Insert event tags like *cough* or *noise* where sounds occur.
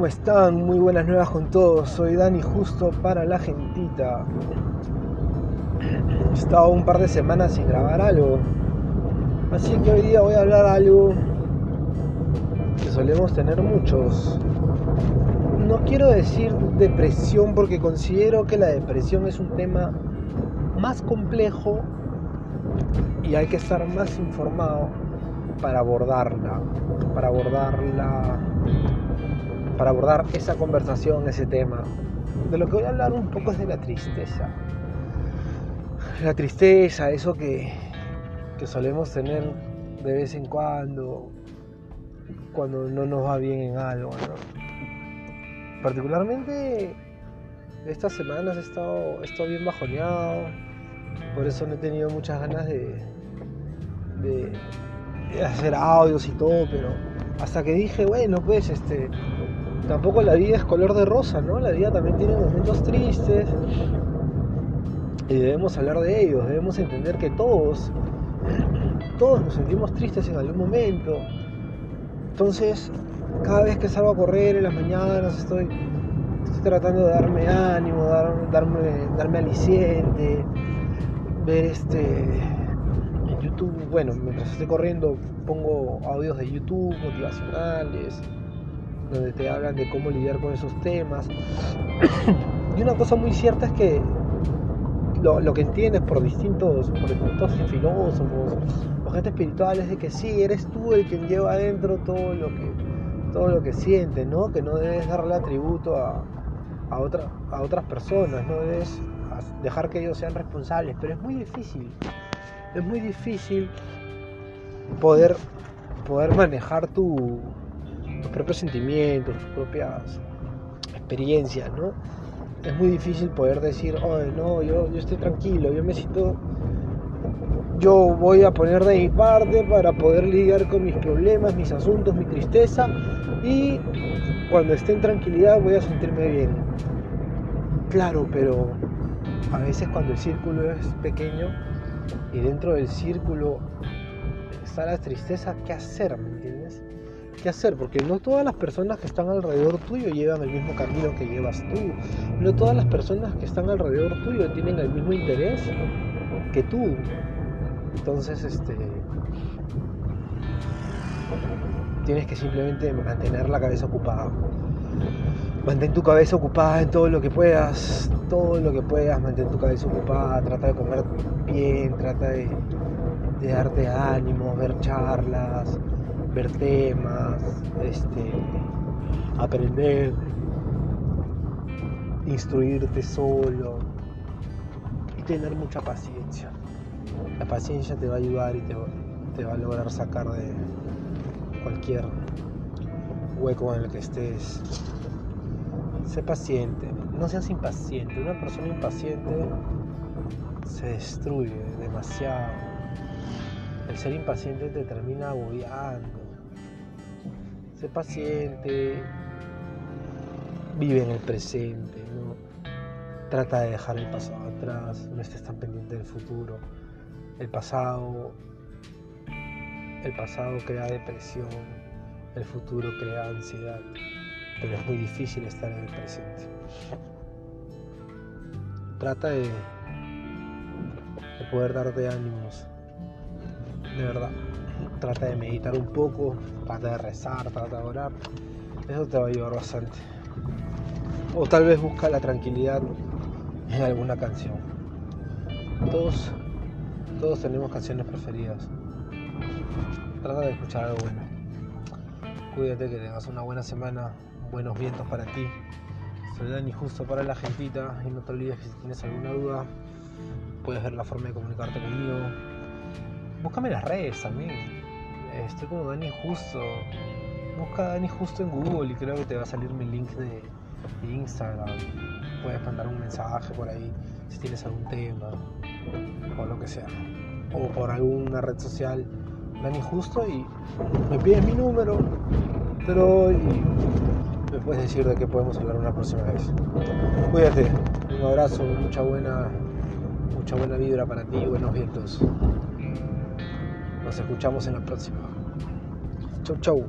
¿Cómo están? Muy buenas nuevas con todos. Soy Dani Justo para la gentita. He estado un par de semanas sin grabar algo. Así que hoy día voy a hablar algo que solemos tener muchos. No quiero decir depresión porque considero que la depresión es un tema más complejo y hay que estar más informado para abordarla, para abordarla, para abordar esa conversación, ese tema. De lo que voy a hablar un poco es de la tristeza. La tristeza, eso que, que solemos tener de vez en cuando, cuando no nos va bien en algo. Particularmente estas semanas he estado, he estado bien bajoneado, por eso no he tenido muchas ganas de, hacer audios y todo, pero hasta que dije, bueno, pues este, tampoco la vida es color de rosa, ¿no? La vida también tiene momentos tristes y debemos hablar de ellos, debemos entender que todos, *clears throat* todos nos sentimos tristes en algún momento. Entonces, cada vez que salgo a correr en las mañanas estoy, estoy tratando de darme ánimo, darme, darme aliciente, ver este YouTube, bueno, mientras estoy corriendo pongo audios de YouTube motivacionales, donde te hablan de cómo lidiar con esos temas. *coughs* y una cosa muy cierta es que lo, que entiendes por distintos, por distintos filósofos o gente espiritual es de que sí, eres tú el quien lleva adentro todo lo que, todo lo que sientes, ¿no? Que no debes darle atributo a, a, a otras personas, no debes dejar que ellos sean responsables, pero es muy difícil es muy difícil poder, poder manejar tu, tus propios sentimientos, tus propias experiencias, ¿no? Es muy difícil poder decir, oh, no, yo, yo estoy tranquilo, yo me siento, yo voy a poner de mi parte para poder lidiar con mis problemas, mis asuntos, mi tristeza y cuando esté en tranquilidad voy a sentirme bien. Claro, pero a veces cuando el círculo es pequeño, y dentro del círculo está la tristeza, ¿qué hacer? ¿Me entiendes? ¿Qué hacer? Porque no todas las personas que están alrededor tuyo llevan el mismo camino que llevas tú. No todas las personas que están alrededor tuyo tienen el mismo interés que tú. Entonces, este. Tienes que simplemente mantener la cabeza ocupada. Mantén tu cabeza ocupada en todo lo que puedas, todo lo que puedas, mantén tu cabeza ocupada, trata de comer bien, trata de, darte ánimo, ver charlas, ver temas, este, aprender, instruirte solo y tener mucha paciencia. La paciencia te va a ayudar y te, te va a lograr sacar de cualquier hueco en el que estés. Sé paciente, no seas impaciente. Una persona impaciente se destruye demasiado. El ser impaciente te termina agobiando. Sé paciente, vive en el presente, ¿no? Trata de dejar el pasado atrás, no estés tan pendiente del futuro. El pasado, el pasado crea depresión, el futuro crea ansiedad, pero es muy difícil estar en el presente. Trata de, de poder darte ánimos, de verdad. Trata de meditar un poco, trata de rezar, trata de orar. Eso te va a ayudar bastante. O tal vez busca la tranquilidad en alguna canción. Todos, todos tenemos canciones preferidas. Trata de escuchar algo bueno. Cuídate que tengas una buena semana, buenos vientos para ti. Soy Dani Justo para la gentita y no te olvides que si tienes alguna duda puedes ver la forma de comunicarte conmigo. Búscame las redes también. Estoy como Dani Justo. Busca Dani Justo en Google y creo que te va a salir mi link de, Instagram. Puedes mandar un mensaje por ahí si tienes algún tema o lo que sea. O por alguna red social Dani Justo y me pides mi número, pero y me puedes decir de qué podemos hablar una próxima vez. Cuídate, un abrazo, mucha buena, mucha buena vibra para ti, buenos vientos. Nos escuchamos en la próxima. Chau, chau.